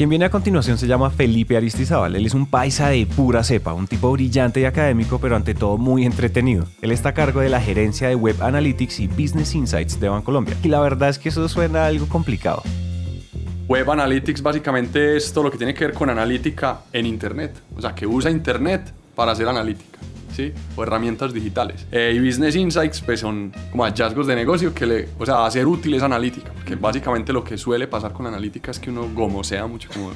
Quien viene a continuación se llama Felipe Aristizábal. Él es un paisa de pura cepa, un tipo brillante y académico, pero ante todo muy entretenido. Él está a cargo de la gerencia de Web Analytics y Business Insights de Bancolombia. Y la verdad es que eso suena algo complicado. Web Analytics básicamente es todo lo que tiene que ver con analítica en Internet. O sea, que usa Internet para hacer analítica. ¿Sí? o herramientas digitales. Eh, y Business Insights pues son como hallazgos de negocio que le, o sea, hacer útil esa analítica, porque básicamente lo que suele pasar con la analítica es que uno gomosea mucho, como,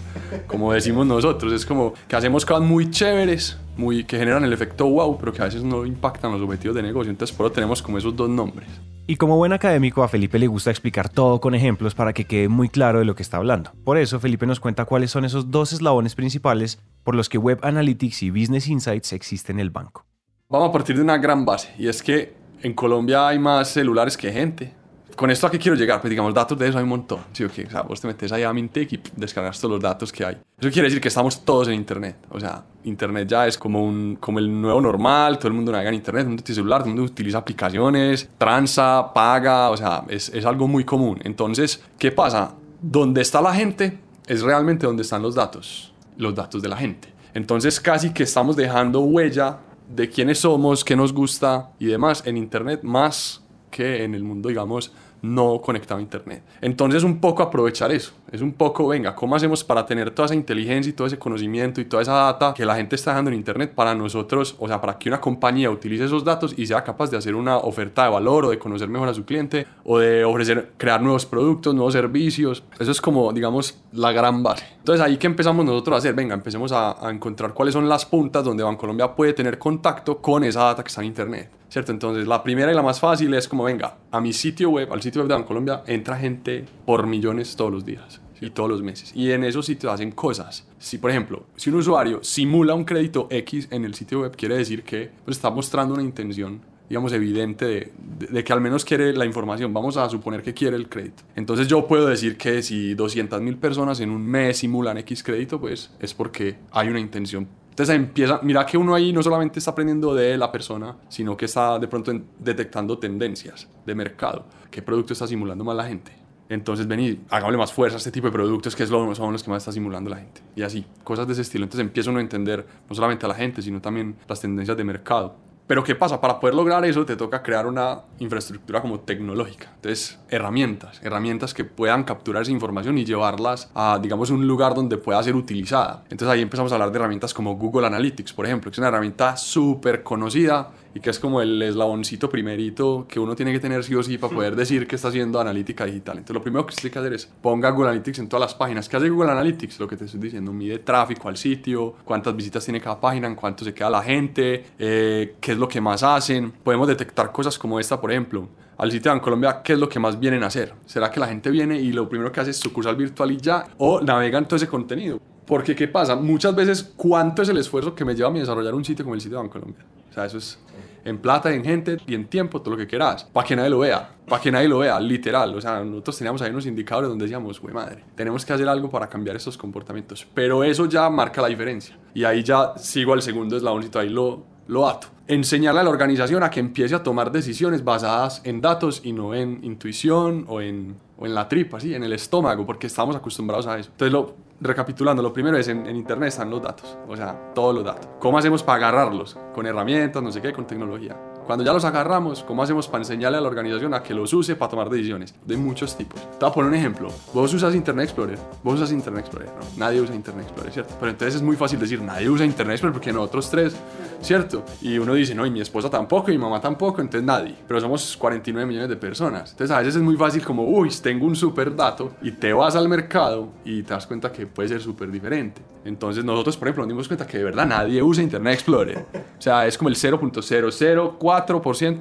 como decimos nosotros, es como que hacemos cosas muy chéveres, muy, que generan el efecto wow, pero que a veces no impactan los objetivos de negocio, entonces por eso tenemos como esos dos nombres. Y como buen académico, a Felipe le gusta explicar todo con ejemplos para que quede muy claro de lo que está hablando. Por eso, Felipe nos cuenta cuáles son esos dos eslabones principales por los que Web Analytics y Business Insights existen en el banco. Vamos a partir de una gran base y es que en Colombia hay más celulares que gente. Con esto a qué quiero llegar, pues digamos, datos de eso hay un montón. ¿sí, okay? o sea, vos te metes ahí a Mintec y descargas todos los datos que hay. Eso quiere decir que estamos todos en Internet. O sea, Internet ya es como, un, como el nuevo normal, todo el mundo navega en Internet, todo el mundo tiene celular, todo el mundo utiliza aplicaciones, transa, paga, o sea, es, es algo muy común. Entonces, ¿qué pasa? Donde está la gente es realmente donde están los datos, los datos de la gente. Entonces, casi que estamos dejando huella de quiénes somos, qué nos gusta y demás en Internet más que en el mundo, digamos, no conectado a Internet. Entonces, un poco aprovechar eso. Es un poco, venga, ¿cómo hacemos para tener toda esa inteligencia y todo ese conocimiento y toda esa data que la gente está dejando en Internet para nosotros, o sea, para que una compañía utilice esos datos y sea capaz de hacer una oferta de valor o de conocer mejor a su cliente o de ofrecer, crear nuevos productos, nuevos servicios? Eso es como, digamos, la gran base. Entonces, ahí que empezamos nosotros a hacer, venga, empecemos a, a encontrar cuáles son las puntas donde Bancolombia puede tener contacto con esa data que está en Internet. ¿Cierto? Entonces, la primera y la más fácil es como, venga, a mi sitio web, al sitio web de Bancolombia, entra gente por millones todos los días y todos los meses. Y en esos sitios hacen cosas. Si, por ejemplo, si un usuario simula un crédito X en el sitio web, quiere decir que pues, está mostrando una intención digamos, evidente de, de, que al menos quiere la información. Vamos a suponer que quiere el crédito. Entonces yo puedo decir que si 200 mil personas en un mes simulan X crédito, pues es porque hay una intención entonces empieza, mira que uno ahí no solamente está aprendiendo de la persona, sino que está de pronto detectando tendencias de mercado. ¿Qué producto está simulando más la gente? Entonces, vení, hagámosle más fuerza a este tipo de productos que es lo, son los que más está simulando la gente. Y así, cosas de ese estilo. Entonces empieza uno a entender no solamente a la gente, sino también las tendencias de mercado. Pero ¿qué pasa? Para poder lograr eso te toca crear una infraestructura como tecnológica. Entonces, herramientas, herramientas que puedan capturar esa información y llevarlas a, digamos, un lugar donde pueda ser utilizada. Entonces ahí empezamos a hablar de herramientas como Google Analytics, por ejemplo, que es una herramienta súper conocida y que es como el eslaboncito primerito que uno tiene que tener sí o sí para poder decir que está haciendo analítica digital. Entonces lo primero que tiene que hacer es ponga Google Analytics en todas las páginas. ¿Qué hace Google Analytics? Lo que te estoy diciendo, mide tráfico al sitio, cuántas visitas tiene cada página, en cuánto se queda la gente, eh, qué es lo que más hacen. Podemos detectar cosas como esta, por ejemplo al sitio de Colombia, ¿qué es lo que más vienen a hacer? ¿Será que la gente viene y lo primero que hace es sucursal virtual y ya? ¿O navegan todo ese contenido? Porque, ¿qué pasa? Muchas veces, ¿cuánto es el esfuerzo que me lleva a mí desarrollar un sitio como el sitio de Colombia? O sea, eso es en plata, en gente y en tiempo, todo lo que quieras, para que nadie lo vea, para que nadie lo vea, literal. O sea, nosotros teníamos ahí unos indicadores donde decíamos, güey madre, tenemos que hacer algo para cambiar estos comportamientos. Pero eso ya marca la diferencia. Y ahí ya sigo al segundo eslaboncito, ahí lo, lo ato. Enseñarle a la organización a que empiece a tomar decisiones basadas en datos y no en intuición o en, o en la tripa, ¿sí? en el estómago, porque estamos acostumbrados a eso. Entonces, lo, recapitulando, lo primero es en, en, Internet están los datos, o sea, todos los datos. ¿Cómo hacemos para agarrarlos? Con herramientas, no sé qué, con tecnología. Cuando ya los agarramos, ¿cómo hacemos para enseñarle a la organización a que los use para tomar decisiones? De muchos tipos. Te voy a poner un ejemplo. Vos usas Internet Explorer. Vos usas Internet Explorer, ¿no? Nadie usa Internet Explorer, ¿cierto? Pero entonces es muy fácil decir, nadie usa Internet Explorer porque nosotros tres, ¿cierto? Y uno dice, no, y mi esposa tampoco, y mi mamá tampoco, entonces nadie. Pero somos 49 millones de personas. Entonces a veces es muy fácil como, uy, tengo un super dato y te vas al mercado y te das cuenta que puede ser súper diferente. Entonces nosotros, por ejemplo, nos dimos cuenta que de verdad nadie usa Internet Explorer. O sea, es como el 0.004%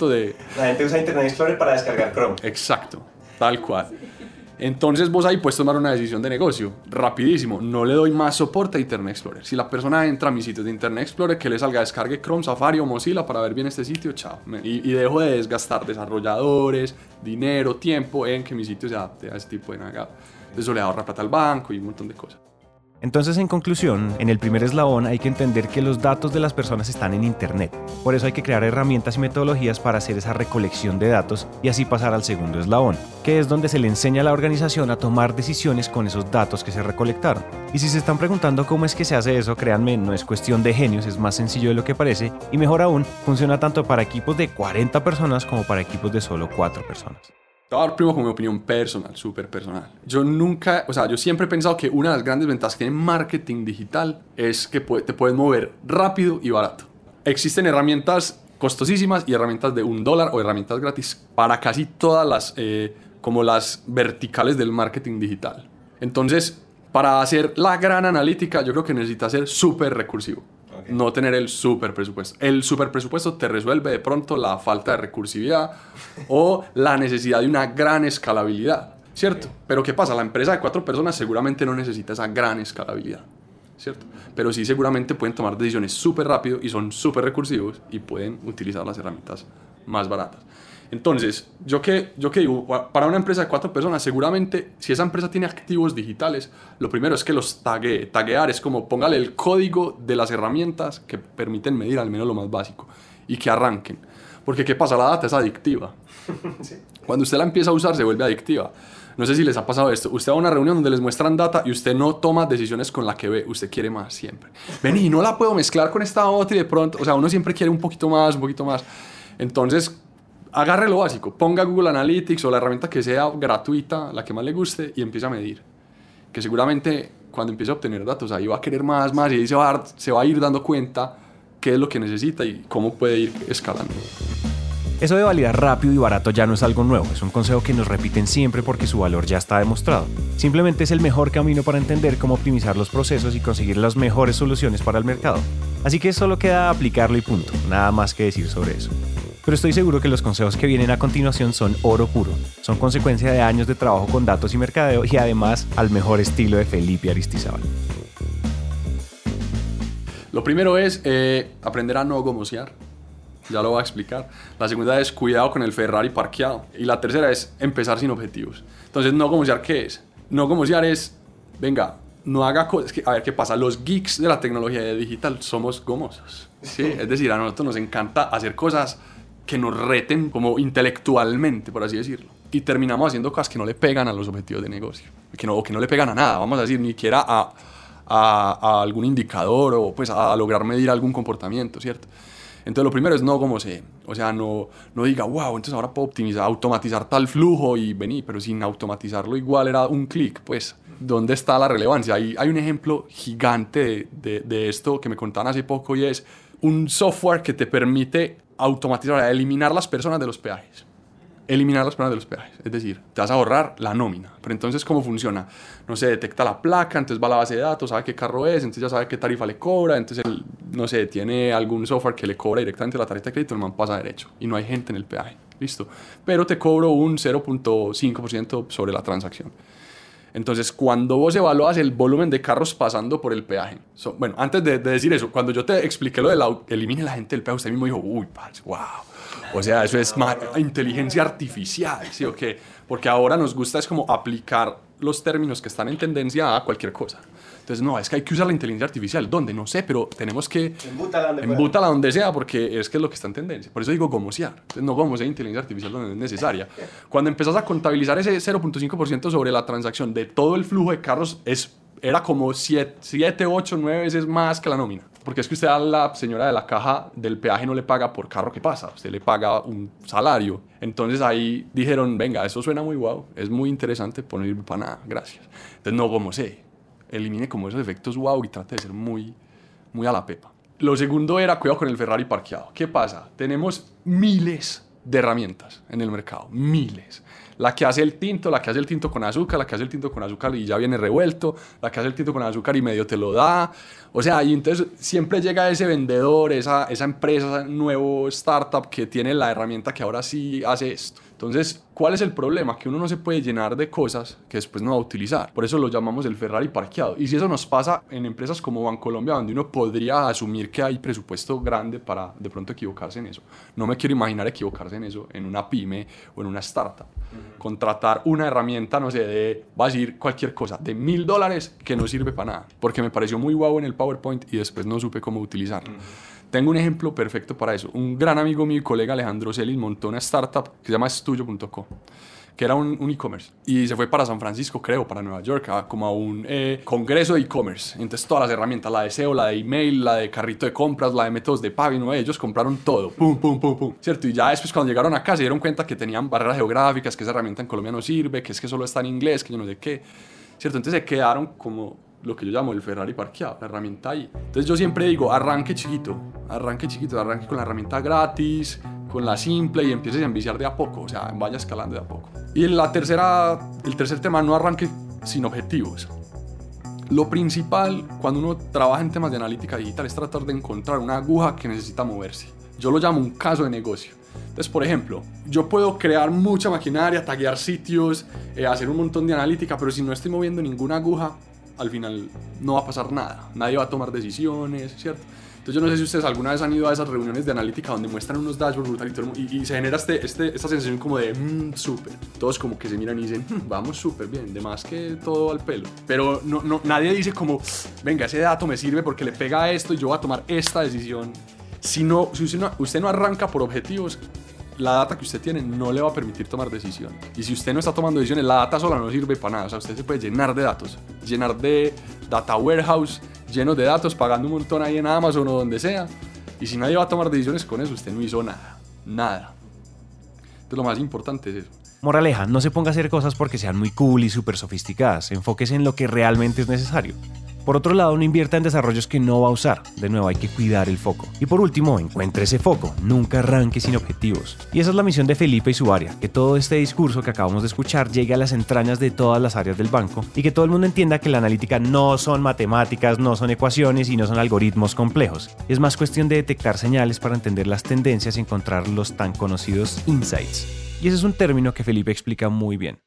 de... La gente usa Internet Explorer para descargar Chrome. Exacto, tal cual. Entonces vos ahí puedes tomar una decisión de negocio, rapidísimo, no le doy más soporte a Internet Explorer. Si la persona entra a mi sitio de Internet Explorer, que le salga descargue Chrome, Safari o Mozilla para ver bien este sitio, chao. Y, y dejo de desgastar desarrolladores, dinero, tiempo en que mi sitio se adapte a ese tipo de navegado. Eso le ahorra plata al banco y un montón de cosas. Entonces, en conclusión, en el primer eslabón hay que entender que los datos de las personas están en Internet. Por eso hay que crear herramientas y metodologías para hacer esa recolección de datos y así pasar al segundo eslabón, que es donde se le enseña a la organización a tomar decisiones con esos datos que se recolectaron. Y si se están preguntando cómo es que se hace eso, créanme, no es cuestión de genios, es más sencillo de lo que parece y mejor aún, funciona tanto para equipos de 40 personas como para equipos de solo 4 personas. Te voy a dar primero como mi opinión personal, súper personal. Yo nunca, o sea, yo siempre he pensado que una de las grandes ventajas que tiene marketing digital es que te puedes mover rápido y barato. Existen herramientas costosísimas y herramientas de un dólar o herramientas gratis para casi todas las, eh, como las verticales del marketing digital. Entonces, para hacer la gran analítica, yo creo que necesitas ser súper recursivo. Okay. No tener el super presupuesto. El super presupuesto te resuelve de pronto la falta de recursividad o la necesidad de una gran escalabilidad, ¿cierto? Okay. Pero ¿qué pasa? La empresa de cuatro personas seguramente no necesita esa gran escalabilidad, ¿cierto? Pero sí seguramente pueden tomar decisiones súper rápido y son súper recursivos y pueden utilizar las herramientas más baratas. Entonces, yo que, yo que digo, para una empresa de cuatro personas, seguramente si esa empresa tiene activos digitales, lo primero es que los tague. Taguear es como póngale el código de las herramientas que permiten medir al menos lo más básico y que arranquen. Porque ¿qué pasa? La data es adictiva. Sí. Cuando usted la empieza a usar se vuelve adictiva. No sé si les ha pasado esto. Usted va a una reunión donde les muestran data y usted no toma decisiones con la que ve. Usted quiere más siempre. Vení, no la puedo mezclar con esta otra y de pronto, o sea, uno siempre quiere un poquito más, un poquito más. Entonces, agarre lo básico, ponga Google Analytics o la herramienta que sea gratuita, la que más le guste, y empiece a medir. Que seguramente cuando empiece a obtener datos ahí va a querer más, más, y ahí se va, a se va a ir dando cuenta qué es lo que necesita y cómo puede ir escalando. Eso de validar rápido y barato ya no es algo nuevo, es un consejo que nos repiten siempre porque su valor ya está demostrado. Simplemente es el mejor camino para entender cómo optimizar los procesos y conseguir las mejores soluciones para el mercado. Así que solo queda aplicarlo y punto, nada más que decir sobre eso pero estoy seguro que los consejos que vienen a continuación son oro puro. Son consecuencia de años de trabajo con datos y mercadeo y además al mejor estilo de Felipe Aristizábal. Lo primero es eh, aprender a no gomosear. Ya lo voy a explicar. La segunda es cuidado con el Ferrari parqueado. Y la tercera es empezar sin objetivos. Entonces, no gomosear, ¿qué es? No gomosear es, venga, no haga cosas. A ver qué pasa. Los geeks de la tecnología digital somos gomosos. ¿sí? Es decir, a nosotros nos encanta hacer cosas que nos reten como intelectualmente, por así decirlo. Y terminamos haciendo cosas que no le pegan a los objetivos de negocio, que no, que no le pegan a nada, vamos a decir, ni siquiera a, a, a algún indicador o pues a, a, lograr medir algún comportamiento, ¿cierto? Entonces lo primero es no como se, o sea, no, no diga, wow, entonces ahora puedo optimizar, automatizar tal flujo y venir, pero sin automatizarlo igual era un clic, pues, ¿dónde está la relevancia? Hay, hay un ejemplo gigante de, de, de esto que me contaban hace poco y es un software que te permite automatizar, eliminar las personas de los peajes. Eliminar las personas de los peajes. Es decir, te vas a ahorrar la nómina. Pero entonces, ¿cómo funciona? No sé, detecta la placa, entonces va a la base de datos, sabe qué carro es, entonces ya sabe qué tarifa le cobra, entonces, el, no sé, tiene algún software que le cobra directamente la tarjeta de crédito, el man pasa derecho y no hay gente en el peaje. Listo. Pero te cobro un 0.5% sobre la transacción. Entonces, cuando vos evalúas el volumen de carros pasando por el peaje, so, bueno, antes de, de, decir eso, cuando yo te expliqué lo de la, elimine la gente del peaje, usted mismo dijo, uy, parce, wow. O sea, eso es inteligencia artificial, ¿sí o qué? Porque ahora nos gusta es como aplicar los términos que están en tendencia a cualquier cosa. Entonces, no, es que hay que usar la inteligencia artificial. ¿Dónde? No sé, pero tenemos que... Embútala donde, embútala donde sea porque es que es lo que está en tendencia. Por eso digo gomosear. Entonces, no gomosear inteligencia artificial donde es necesaria. Cuando empezás a contabilizar ese 0.5% sobre la transacción de todo el flujo de carros, es, era como 7, 7, 8, 9 veces más que la nómina. Porque es que usted a la señora de la caja del peaje no le paga por carro que pasa, usted le paga un salario. Entonces ahí dijeron, venga, eso suena muy guau, es muy interesante, ponerme para nada, gracias. Entonces no como sé, elimine como esos efectos wow y trate de ser muy, muy a la pepa. Lo segundo era cuidado con el Ferrari parqueado. ¿Qué pasa? Tenemos miles de herramientas en el mercado, miles. La que hace el tinto, la que hace el tinto con azúcar, la que hace el tinto con azúcar y ya viene revuelto, la que hace el tinto con azúcar y medio te lo da. O sea, y entonces siempre llega ese vendedor, esa, esa empresa, ese nuevo startup que tiene la herramienta que ahora sí hace esto. Entonces, ¿cuál es el problema? Que uno no se puede llenar de cosas que después no va a utilizar. Por eso lo llamamos el Ferrari parqueado. Y si eso nos pasa en empresas como Bancolombia, donde uno podría asumir que hay presupuesto grande para de pronto equivocarse en eso. No me quiero imaginar equivocarse en eso en una pyme o en una startup. Contratar una herramienta, no sé, de, va a decir cualquier cosa, de mil dólares que no sirve para nada. Porque me pareció muy guau en el PowerPoint y después no supe cómo utilizarlo. Tengo un ejemplo perfecto para eso. Un gran amigo mío y colega, Alejandro Celis, montó una startup que se llama Estudio.co que era un, e-commerce. Y se fue para San Francisco, creo, para Nueva York, a, como a un eh, congreso de e-commerce. Entonces todas las herramientas, la de SEO, la de email, la de carrito de compras, la de métodos de pago, ¿no? ellos compraron todo. Pum, pum, pum, pum. ¿Cierto? Y ya después cuando llegaron acá se dieron cuenta que tenían barreras geográficas, que esa herramienta en Colombia no sirve, que es que solo está en inglés, que yo no sé qué. ¿Cierto? Entonces se quedaron como lo que yo llamo el Ferrari parqueado, la herramienta ahí. Entonces yo siempre digo, arranque chiquito, arranque chiquito, arranque con la herramienta gratis, con la simple y empieces a enviciar de a poco, o sea, vaya escalando de a poco. Y la tercera, el tercer tema, no arranque sin objetivos. Lo principal cuando uno trabaja en temas de analítica digital es tratar de encontrar una aguja que necesita moverse. Yo lo llamo un caso de negocio. Entonces, por ejemplo, yo puedo crear mucha maquinaria, taguear sitios, eh, hacer un montón de analítica, pero si no estoy moviendo ninguna aguja, al final no va a pasar nada. Nadie va a tomar decisiones, ¿cierto? Entonces yo no sé si ustedes alguna vez han ido a esas reuniones de analítica donde muestran unos dashboards brutales y, y, se genera este, este, esta sensación como de mmm, súper. Todos como que se miran y dicen, hmm, vamos súper bien, de más que todo al pelo. Pero no, no, nadie dice como, venga, ese dato me sirve porque le pega a esto y yo voy a tomar esta decisión. Si, no, si usted, no, usted no arranca por objetivos, la data que usted tiene no le va a permitir tomar decisiones. Y si usted no está tomando decisiones, la data sola no sirve para nada. O sea, usted se puede llenar de datos, llenar de data warehouse, llenos de datos, pagando un montón ahí en Amazon o donde sea. Y si nadie va a tomar decisiones con eso, usted no hizo nada. Nada. Entonces lo más importante es eso. Moraleja, no se ponga a hacer cosas porque sean muy cool y súper sofisticadas. Enfóquese en lo que realmente es necesario. Por otro lado, no invierta en desarrollos que no va a usar. De nuevo, hay que cuidar el foco. Y por último, encuentre ese foco. Nunca arranque sin objetivos. Y esa es la misión de Felipe y su área. Que todo este discurso que acabamos de escuchar llegue a las entrañas de todas las áreas del banco y que todo el mundo entienda que la analítica no son matemáticas, no son ecuaciones y no son algoritmos complejos. Es más cuestión de detectar señales para entender las tendencias y encontrar los tan conocidos insights. Y ese es un término que Felipe explica muy bien.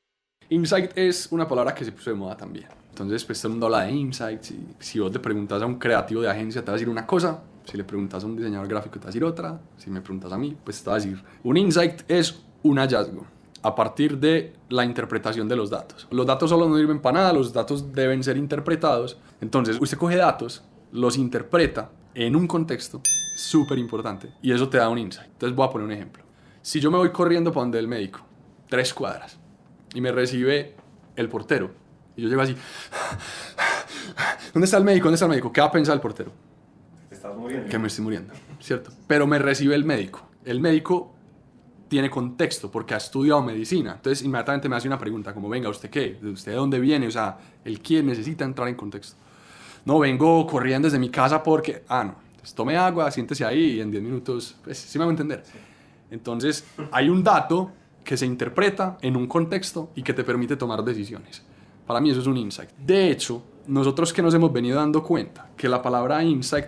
Insight es una palabra que se puso de moda también. Entonces, pues todo el mundo habla de insights. Y si vos le preguntas a un creativo de agencia, te va a decir una cosa. Si le preguntas a un diseñador gráfico, te va a decir otra. Si me preguntas a mí, pues te va a decir. Un insight es un hallazgo a partir de la interpretación de los datos. Los datos solo no sirven para nada, los datos deben ser interpretados. Entonces, usted coge datos, los interpreta en un contexto súper importante y eso te da un insight. Entonces, voy a poner un ejemplo. Si yo me voy corriendo para donde el médico, tres cuadras, y me recibe el portero, y yo llego así. ¿Dónde está el médico? ¿Dónde está el médico? ¿Qué va a pensar el portero? Te estás muriendo. Que me estoy muriendo, ¿cierto? Pero me recibe el médico. El médico tiene contexto porque ha estudiado medicina. Entonces inmediatamente me hace una pregunta como, venga, ¿usted qué? ¿Usted de dónde viene? O sea, el quién necesita entrar en contexto. No, vengo corriendo desde mi casa porque, ah, no, entonces tome agua, siéntese ahí y en 10 minutos, pues sí me va a entender. Entonces hay un dato que se interpreta en un contexto y que te permite tomar decisiones. Para mí eso es un insight. De hecho, nosotros que nos hemos venido dando cuenta que la palabra insight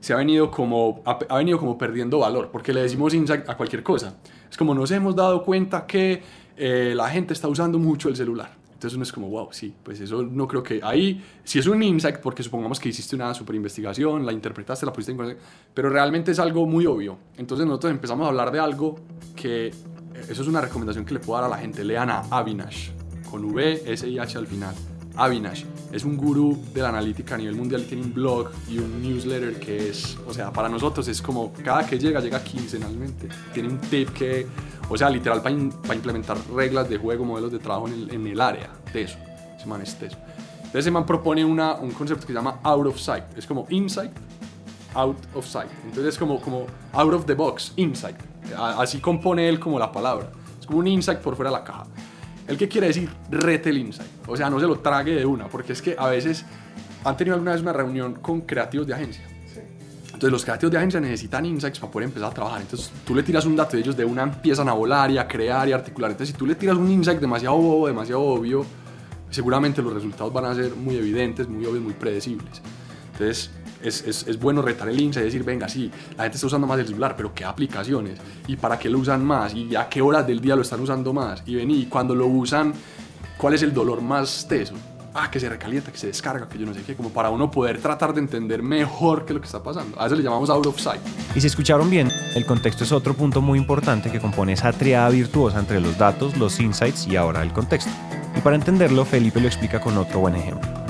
se ha venido como, ha, venido como perdiendo valor, porque le decimos insight a cualquier cosa. Es como nos hemos dado cuenta que eh, la gente está usando mucho el celular. Entonces uno es como, wow, sí, pues eso no creo que ahí, si es un insight, porque supongamos que hiciste una super investigación, la interpretaste, la pusiste en pero realmente es algo muy obvio. Entonces nosotros empezamos a hablar de algo que, eso es una recomendación que le puedo dar a la gente, lean a Avinash con V, S y H al final. Avinash es un gurú de la analítica a nivel mundial tiene un blog y un newsletter que es, o sea, para nosotros es como cada que llega, llega quincenalmente. Tiene un tip que, o sea, literal para, implementar reglas de juego, modelos de trabajo en el, área de eso. Ese man es eso. Entonces, ese man propone una, un concepto que se llama out of sight. Es como insight, out of sight. Entonces es como, como out of the box, insight. Así compone él como la palabra. Es como un insight por fuera de la caja. ¿El que quiere decir? Rete el insight. O sea, no se lo trague de una, porque es que a veces han tenido alguna vez una reunión con creativos de agencia. Entonces los creativos de agencia necesitan insights para poder empezar a trabajar. Entonces tú le tiras un dato y ellos de una empiezan a volar y a crear y a articular. Entonces si tú le tiras un insight demasiado bobo, demasiado obvio, seguramente los resultados van a ser muy evidentes, muy obvios, muy predecibles. Entonces es, es, es bueno retar el insight y decir, venga, sí, la gente está usando más el celular, pero ¿qué aplicaciones? ¿Y para qué lo usan más? ¿Y a qué horas del día lo están usando más? Y vení, y cuando lo usan, ¿cuál es el dolor más teso? Ah, que se recalienta, que se descarga, que yo no sé qué, como para uno poder tratar de entender mejor qué es lo que está pasando. A eso le llamamos out of sight. Y si escucharon bien, el contexto es otro punto muy importante que compone esa triada virtuosa entre los datos, los insights y ahora el contexto. Y para entenderlo, Felipe lo explica con otro buen ejemplo.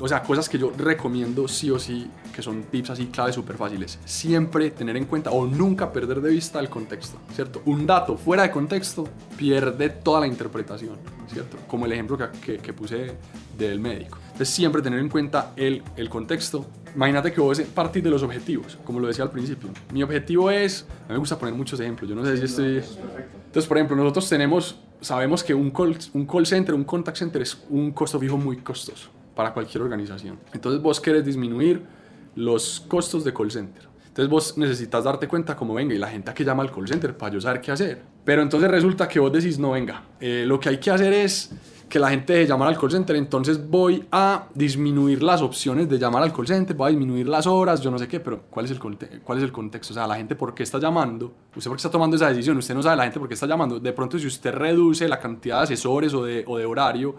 O sea, cosas que yo recomiendo sí o sí, que son tips así claves súper fáciles. Siempre tener en cuenta o nunca perder de vista el contexto, ¿cierto? Un dato fuera de contexto pierde toda la interpretación, ¿cierto? Como el ejemplo que, que, que puse del médico. Entonces, siempre tener en cuenta el, el contexto. Imagínate que vos partís de los objetivos, como lo decía al principio. Mi objetivo es, a mí me gusta poner muchos ejemplos, yo no sé si estoy... Entonces, por ejemplo, nosotros tenemos, sabemos que un call, un call center, un contact center es un costo fijo muy costoso para cualquier organización. Entonces vos querés disminuir los costos de call center. Entonces vos necesitas darte cuenta como venga y la gente que llama al call center para yo saber qué hacer. Pero entonces resulta que vos decís no venga, eh, lo que hay que hacer es que la gente deje llamar al call center, entonces voy a disminuir las opciones de llamar al call center, voy a disminuir las horas, yo no sé qué, pero ¿cuál es el, cuál es el contexto? O sea, la gente por qué está llamando, usted por qué está tomando esa decisión, usted no sabe la gente por qué está llamando. De pronto si usted reduce la cantidad de asesores o de, o de horario,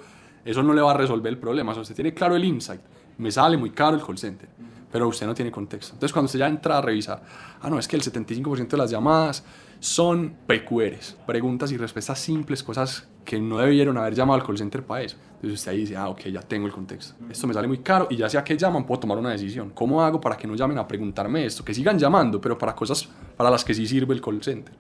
eso no le va a resolver el problema. O sea, usted tiene claro el insight, me sale muy caro el call center, pero usted no tiene contexto. Entonces cuando usted ya entra a revisar, ah, no, es que el 75% de las llamadas son PQRs, preguntas y respuestas simples, cosas que no debieron haber llamado al call center para eso. Entonces usted ahí dice, ah, ok, ya tengo el contexto. Esto me sale muy caro y ya sea que llaman, puedo tomar una decisión. ¿Cómo hago para que no llamen a preguntarme esto? Que sigan llamando, pero para cosas para las que sí sirve el call center.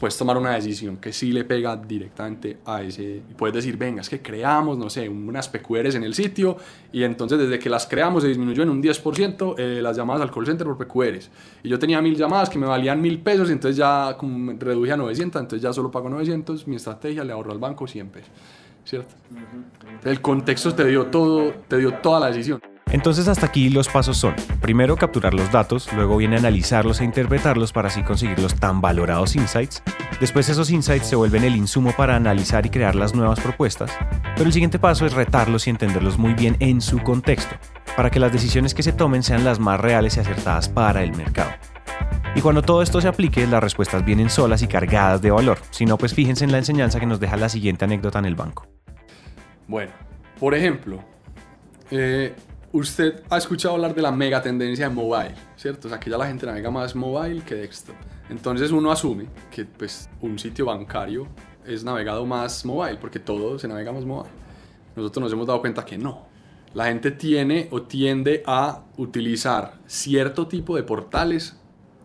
Puedes tomar una decisión que sí le pega directamente a ese. Y puedes decir, venga, es que creamos, no sé, unas PQRs en el sitio y entonces desde que las creamos se disminuyó en un 10% eh, las llamadas al call center por PQRs. Y yo tenía mil llamadas que me valían mil pesos, entonces ya como reduje a 900, entonces ya solo pago 900. Mi estrategia le ahorro al banco 100 pesos, ¿cierto? El contexto te dio todo, te dio toda la decisión. Entonces hasta aquí los pasos son, primero capturar los datos, luego viene analizarlos e interpretarlos para así conseguir los tan valorados insights, después esos insights se vuelven el insumo para analizar y crear las nuevas propuestas, pero el siguiente paso es retarlos y entenderlos muy bien en su contexto, para que las decisiones que se tomen sean las más reales y acertadas para el mercado. Y cuando todo esto se aplique, las respuestas vienen solas y cargadas de valor, si no pues fíjense en la enseñanza que nos deja la siguiente anécdota en el banco. Bueno, por ejemplo, eh, usted ha escuchado hablar de la mega tendencia de mobile, ¿cierto? O sea, que ya la gente navega más mobile que desktop. Entonces uno asume que pues, un sitio bancario es navegado más mobile, porque todo se navega más mobile. Nosotros nos hemos dado cuenta que no. La gente tiene o tiende a utilizar cierto tipo de portales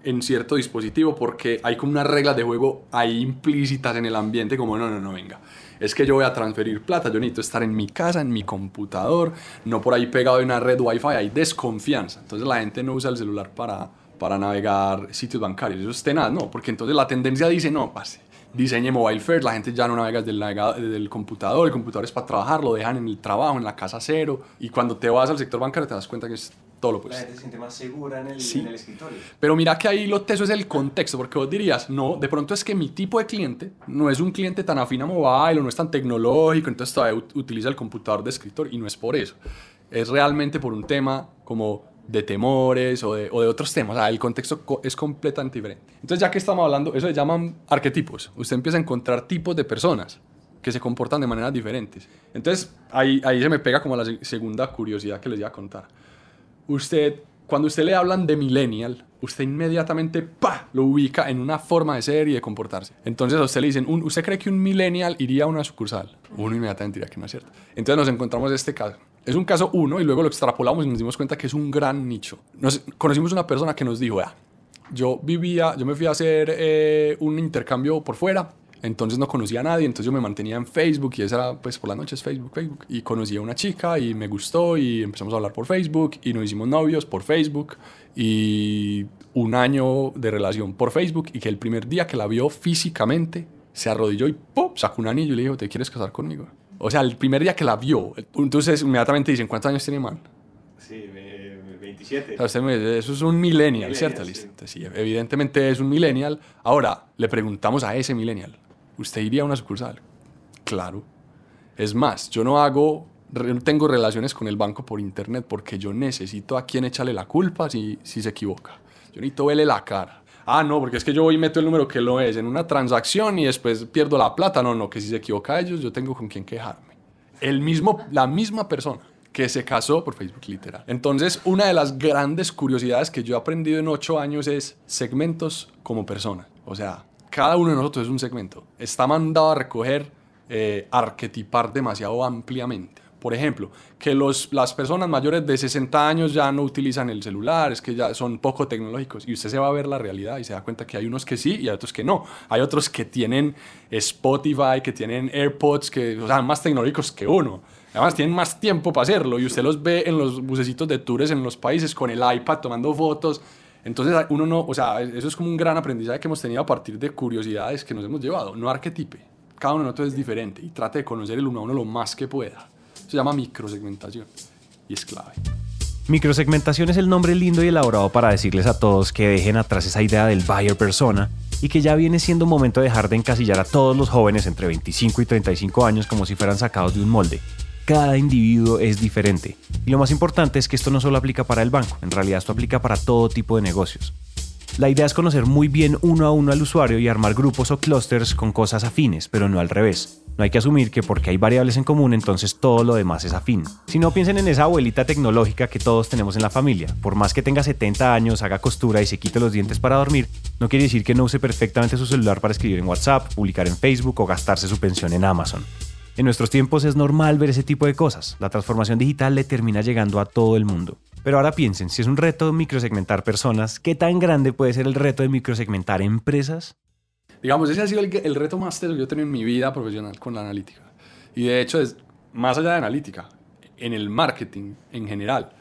en cierto dispositivo porque hay como unas reglas de juego ahí implícitas en el ambiente como no, no, no, venga. Es que yo voy a transferir plata, yo necesito estar en mi casa, en mi computador, no por ahí pegado en una red wifi, hay desconfianza. Entonces la gente no usa el celular para, para navegar sitios bancarios. Eso es tenaz, no, porque entonces la tendencia dice, no, pase, diseñe mobile first, la gente ya no navega desde el, navega- desde el computador, el computador es para trabajar, lo dejan en el trabajo, en la casa cero, y cuando te vas al sector bancario te das cuenta que es todo lo La opuesto. gente se siente más segura en el, Sí. en el escritorio. Pero mira que ahí lo teso es el contexto, porque vos dirías, no, de pronto es que mi tipo de cliente no es un cliente tan afín a mobile o no es tan tecnológico, entonces todavía ut- utiliza el computador de escritorio y no es por eso. Es realmente por un tema como de temores o de, o de otros temas. O sea, el contexto co- es completamente diferente. Entonces, ya que estamos hablando, eso se llaman arquetipos. Usted empieza a encontrar tipos de personas que se comportan de maneras diferentes. Entonces, ahí, ahí se me pega como la se- segunda curiosidad que les iba a contar usted, cuando usted le hablan de millennial, usted inmediatamente ¡pa! lo ubica en una forma de ser y de comportarse. Entonces a usted le dicen, ¿usted cree que un millennial iría a una sucursal? Uno inmediatamente diría que no es cierto. Entonces nos encontramos este caso. Es un caso uno y luego lo extrapolamos y nos dimos cuenta que es un gran nicho. Nos, conocimos una persona que nos dijo, yo vivía, yo me fui a hacer eh, un intercambio por fuera Entonces no conocía a nadie, entonces yo me mantenía en Facebook y esa era, pues por las noches Facebook, Facebook. Y conocí a una chica y me gustó y empezamos a hablar por Facebook y nos hicimos novios por Facebook y un año de relación por Facebook y que el primer día que la vio físicamente se arrodilló y ¡pum! sacó un anillo y le dijo, ¿te quieres casar conmigo? O sea, el primer día que la vio, entonces inmediatamente dicen, ¿cuántos años tiene man? Sí, 27. O sea, eso es un millennial, ¿cierto? sí. Sí, evidentemente es un millennial. Ahora, le preguntamos a ese millennial, ¿usted iría a una sucursal? Claro. Es más, yo no hago, tengo relaciones con el banco por internet porque yo necesito a quien echarle la culpa si, si se equivoca. Yo necesito verle la cara. Ah, no, porque es que yo voy y meto el número que lo es en una transacción y después pierdo la plata. No, no, que si se equivoca ellos, yo tengo con quien quejarme. El mismo, la misma persona que se casó por Facebook literal. Entonces, una de las grandes curiosidades que yo he aprendido en ocho años es segmentos como personas. O sea, cada uno de nosotros es un segmento. Está mandado a recoger, eh, arquetipar demasiado ampliamente. Por ejemplo, que los, las personas mayores de 60 años ya no utilizan el celular, es que ya son poco tecnológicos. Y usted se va a ver la realidad y se da cuenta que hay unos que sí y hay otros que no. Hay otros que tienen Spotify, que tienen AirPods, que o más tecnológicos que uno. Además, tienen más tiempo para hacerlo y usted los ve en los bucecitos de tours en los países con el iPad tomando fotos. Entonces, uno no, o sea, eso es como un gran aprendizaje que hemos tenido a partir de curiosidades que nos hemos llevado, no arquetipe. Cada uno de nosotros es diferente y trate de conocer el uno a uno lo más que pueda. Se llama microsegmentación y es clave. Microsegmentación es el nombre lindo y elaborado para decirles a todos que dejen atrás esa idea del buyer persona y que ya viene siendo momento de dejar de encasillar a todos los jóvenes entre 25 y 35 años como si fueran sacados de un molde. Cada individuo es diferente. Y lo más importante es que esto no solo aplica para el banco, en realidad esto aplica para todo tipo de negocios. La idea es conocer muy bien uno a uno al usuario y armar grupos o clusters con cosas afines, pero no al revés. No hay que asumir que porque hay variables en común, entonces todo lo demás es afín. Si no, piensen en esa abuelita tecnológica que todos tenemos en la familia. Por más que tenga 70 años, haga costura y se quite los dientes para dormir, no quiere decir que no use perfectamente su celular para escribir en WhatsApp, publicar en Facebook o gastarse su pensión en Amazon. En nuestros tiempos es normal ver ese tipo de cosas. La transformación digital le termina llegando a todo el mundo. Pero ahora piensen, si es un reto microsegmentar personas, ¿qué tan grande puede ser el reto de microsegmentar empresas? Digamos, ese ha sido el, el reto más teso que yo he tenido en mi vida profesional con la analítica. Y de hecho, es más allá de analítica, en el marketing en general,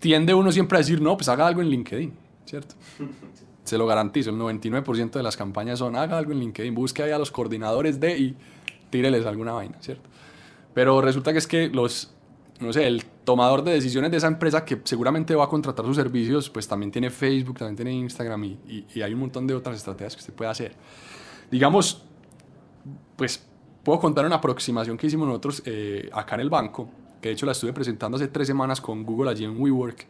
tiende uno siempre a decir, no, pues haga algo en LinkedIn, ¿cierto? Se lo garantizo, el 99% de las campañas son, haga algo en LinkedIn, busque ahí a los coordinadores de y tíreles alguna vaina, ¿cierto? Pero resulta que es que los, no sé, el tomador de decisiones de esa empresa que seguramente va a contratar sus servicios, pues también tiene Facebook, también tiene Instagram y, y, y hay un montón de otras estrategias que usted puede hacer. Digamos, pues puedo contar una aproximación que hicimos nosotros eh, acá en el banco, que de hecho la estuve presentando hace tres semanas con Google allí en WeWork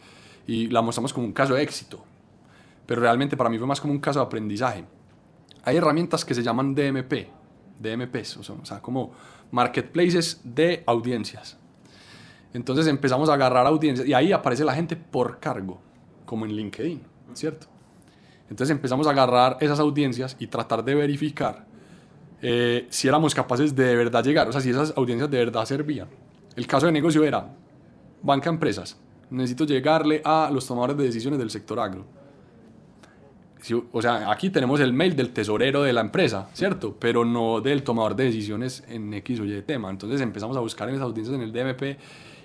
y la mostramos como un caso de éxito. Pero realmente para mí fue más como un caso de aprendizaje. Hay herramientas que se llaman DMP, DMPs, o sea, o sea como marketplaces de audiencias. Entonces empezamos a agarrar audiencias y ahí aparece la gente por cargo, como en LinkedIn, ¿cierto? Entonces empezamos a agarrar esas audiencias y tratar de verificar eh, si éramos capaces de de verdad llegar, o sea, si esas audiencias de verdad servían. El caso de negocio era banca empresas. Necesito llegarle a los tomadores de decisiones del sector agro. O sea, aquí tenemos el mail del tesorero de la empresa, ¿cierto? Pero no del tomador de decisiones en X o Y tema. Entonces empezamos a buscar en esas audiencias en el DMP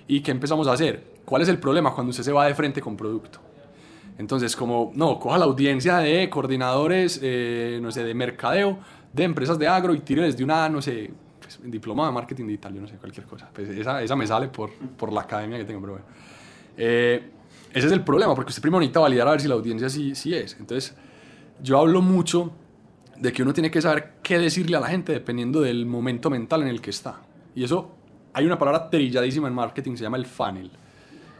y ¿qué empezamos a hacer? ¿Cuál es el problema cuando usted se va de frente con producto? Entonces, como, no, coja la audiencia de coordinadores, eh, no sé, de mercadeo, de empresas de agro y tíreles de una, no sé, pues, diploma de marketing digital, yo no sé, cualquier cosa. Pues esa, esa me sale por, por la academia que tengo, pero bueno. Eh, ese es el problema, porque usted primero necesita validar a ver si la audiencia sí, sí es. Entonces, yo hablo mucho de que uno tiene que saber qué decirle a la gente dependiendo del momento mental en el que está. Y eso, hay una palabra trilladísima en marketing, se llama el funnel,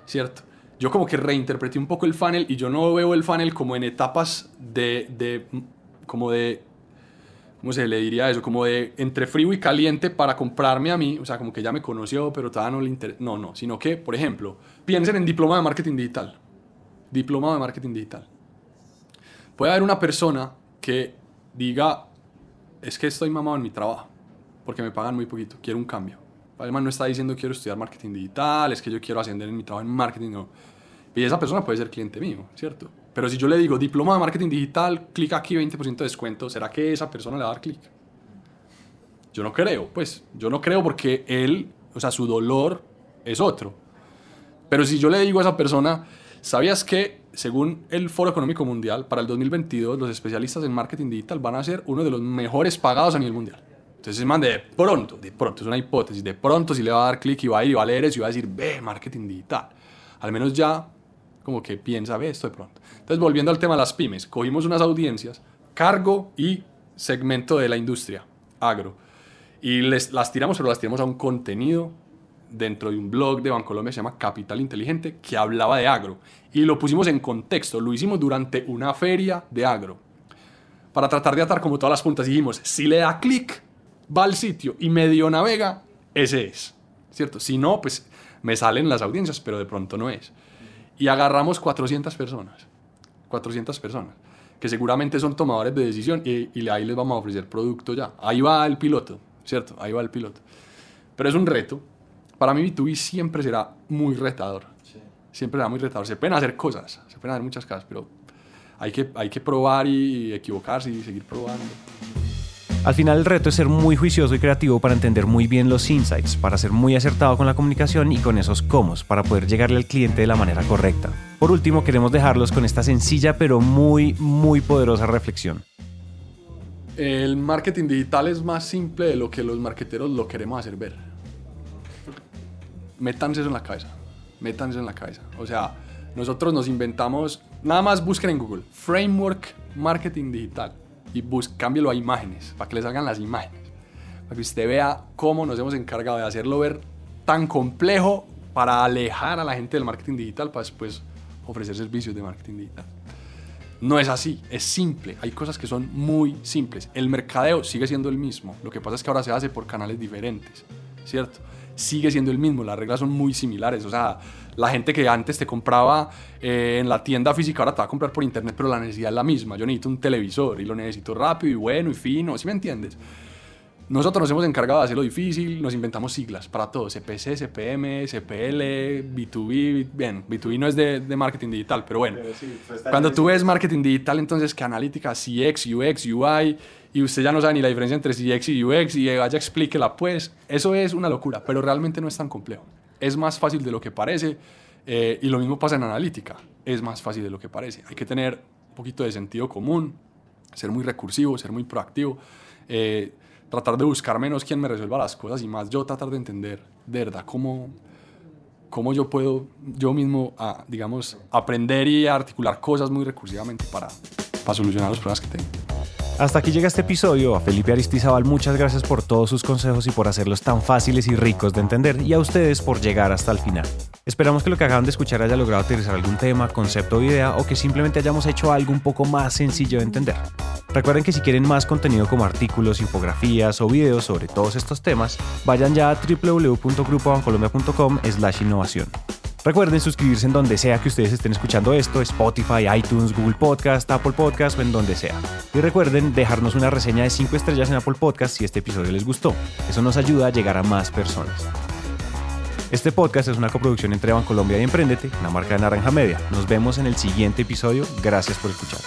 ¿cierto? Yo como que reinterpreté un poco el funnel y yo no veo el funnel como en etapas de, de como de, ¿cómo se le diría eso? Como de entre frío y caliente para comprarme a mí, o sea, como que ya me conoció, pero todavía no le interesa. No, no, sino que, por ejemplo, piensen en diploma de marketing digital. Diploma de marketing digital. Puede haber una persona que diga, es que estoy mamado en mi trabajo, porque me pagan muy poquito, quiero un cambio. Además no está diciendo quiero estudiar marketing digital, es que yo quiero ascender en mi trabajo en marketing, no. Y esa persona puede ser cliente mío, ¿cierto? Pero si yo le digo diploma de marketing digital, clic aquí 20% de descuento, ¿será que esa persona le va a dar clic? Yo no creo, pues, yo no creo porque él, o sea, su dolor es otro. Pero si yo le digo a esa persona, ¿sabías que según el Foro Económico Mundial, para el 2022 los especialistas en marketing digital van a ser uno de los mejores pagados a nivel mundial? Entonces, man, de pronto, de pronto, es una hipótesis, de pronto si le va a dar clic y va a ir y va a leer eso y va a decir, ve, marketing digital. Al menos ya como que piensa, ve esto de pronto. Entonces, volviendo al tema de las pymes, cogimos unas audiencias, cargo y segmento de la industria, agro, y les, las tiramos, pero las tiramos a un contenido dentro de un blog de Bancolombia se llama Capital Inteligente, que hablaba de agro. Y lo pusimos en contexto, lo hicimos durante una feria de agro. Para tratar de atar como todas las puntas, dijimos, si le da clic, va al sitio y medio navega, ese es. ¿Cierto? Si no, pues me salen las audiencias, pero de pronto no es. Y agarramos 400 personas. 400 personas. Que seguramente son tomadores de decisión y, y ahí les vamos a ofrecer producto ya. Ahí va el piloto, ¿cierto? Ahí va el piloto. Pero es un reto. Para mí B2B siempre será muy retador. Siempre será muy retador. Se pueden hacer cosas, se pueden hacer muchas cosas, pero hay que, hay que probar y equivocarse y seguir probando. Al final el reto es ser muy juicioso y creativo para entender muy bien los insights, para ser muy acertado con la comunicación y con esos cómo para poder llegarle al cliente de la manera correcta. Por último, queremos dejarlos con esta sencilla pero muy, muy poderosa reflexión. El marketing digital es más simple de lo que los marketeros lo queremos hacer ver. Métanse eso en la cabeza. Métanse en la cabeza. O sea, nosotros nos inventamos, nada más busquen en Google, Framework Marketing Digital y cámbielo a imágenes, para que le salgan las imágenes, para que usted vea cómo nos hemos encargado de hacerlo ver tan complejo para alejar a la gente del marketing digital para después ofrecer servicios de marketing digital. No es así, es simple. Hay cosas que son muy simples. El mercadeo sigue siendo el mismo. Lo que pasa es que ahora se hace por canales diferentes, ¿cierto? Sigue siendo el mismo, las reglas son muy similares. O sea, la gente que antes te compraba eh, en la tienda física ahora te va a comprar por internet, pero la necesidad es la misma. Yo necesito un televisor y lo necesito rápido y bueno y fino, ¿sí me entiendes? Nosotros nos hemos encargado de hacerlo difícil, nos inventamos siglas para todo, CPC, CPM, CPL, B2B, bien, B2B no es de, de marketing digital, pero bueno, pues cuando tú ves marketing digital, entonces que analítica, CX, UX, UI, y usted ya no sabe ni la diferencia entre CX y UX, y vaya explíquela, pues, eso es una locura, pero realmente no es tan complejo es más fácil de lo que parece eh, y lo mismo pasa en analítica, es más fácil de lo que parece. Hay que tener un poquito de sentido común, ser muy recursivo, ser muy proactivo, eh, tratar de buscar menos quien me resuelva las cosas y más yo tratar de entender de verdad cómo, cómo yo puedo yo mismo, ah, digamos, aprender y articular cosas muy recursivamente para, para solucionar los problemas que tengo. Hasta aquí llega este episodio. A Felipe Aristizabal muchas gracias por todos sus consejos y por hacerlos tan fáciles y ricos de entender y a ustedes por llegar hasta el final. Esperamos que lo que acaban de escuchar haya logrado aterrizar algún tema, concepto o idea o que simplemente hayamos hecho algo un poco más sencillo de entender. Recuerden que si quieren más contenido como artículos, infografías o videos sobre todos estos temas, vayan ya a www.grupobancolombia.com slash innovación. Recuerden suscribirse en donde sea que ustedes estén escuchando esto, Spotify, iTunes, Google Podcast, Apple Podcast o en donde sea. Y recuerden dejarnos una reseña de 5 estrellas en Apple Podcast si este episodio les gustó. Eso nos ayuda a llegar a más personas. Este podcast es una coproducción entre Bancolombia y Emprendete, una marca de Naranja Media. Nos vemos en el siguiente episodio. Gracias por escuchar.